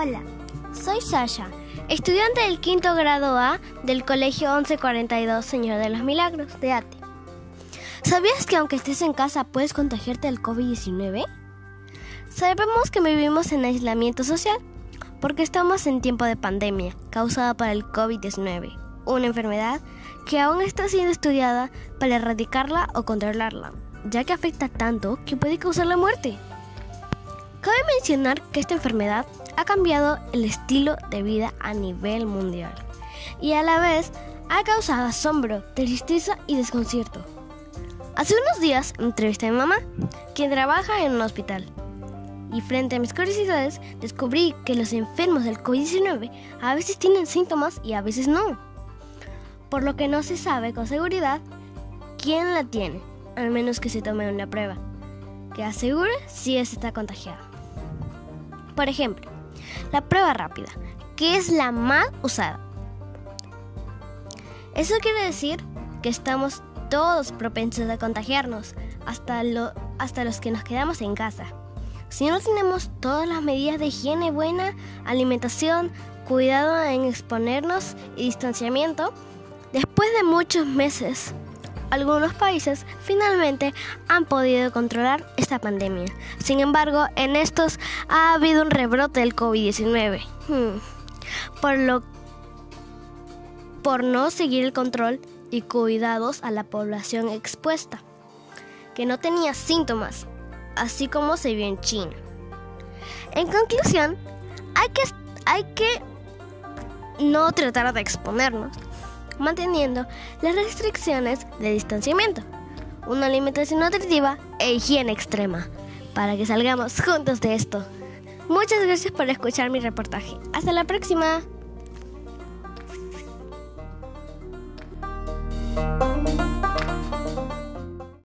Hola, soy Sasha, estudiante del quinto grado A del Colegio 1142 Señor de los Milagros de ATE. ¿Sabías que aunque estés en casa puedes contagiarte del COVID-19? Sabemos que vivimos en aislamiento social porque estamos en tiempo de pandemia causada por el COVID-19, una enfermedad que aún está siendo estudiada para erradicarla o controlarla, ya que afecta tanto que puede causar la muerte. Cabe mencionar que esta enfermedad ha cambiado el estilo de vida a nivel mundial y a la vez ha causado asombro, tristeza y desconcierto. Hace unos días entrevisté a mi mamá, quien trabaja en un hospital. Y frente a mis curiosidades, descubrí que los enfermos del COVID-19 a veces tienen síntomas y a veces no. Por lo que no se sabe con seguridad quién la tiene, al menos que se tome una prueba que asegure si está contagiado. Por ejemplo, la prueba rápida, que es la más usada. Eso quiere decir que estamos todos propensos a contagiarnos, hasta, lo, hasta los que nos quedamos en casa. Si no tenemos todas las medidas de higiene buena, alimentación, cuidado en exponernos y distanciamiento, después de muchos meses algunos países finalmente han podido controlar esta pandemia. Sin embargo, en estos ha habido un rebrote del COVID-19. Hmm. Por lo por no seguir el control y cuidados a la población expuesta, que no tenía síntomas, así como se vio en China. En conclusión, hay que, hay que no tratar de exponernos, manteniendo las restricciones de distanciamiento, una alimentación nutritiva e higiene extrema, para que salgamos juntos de esto. Muchas gracias por escuchar mi reportaje. Hasta la próxima.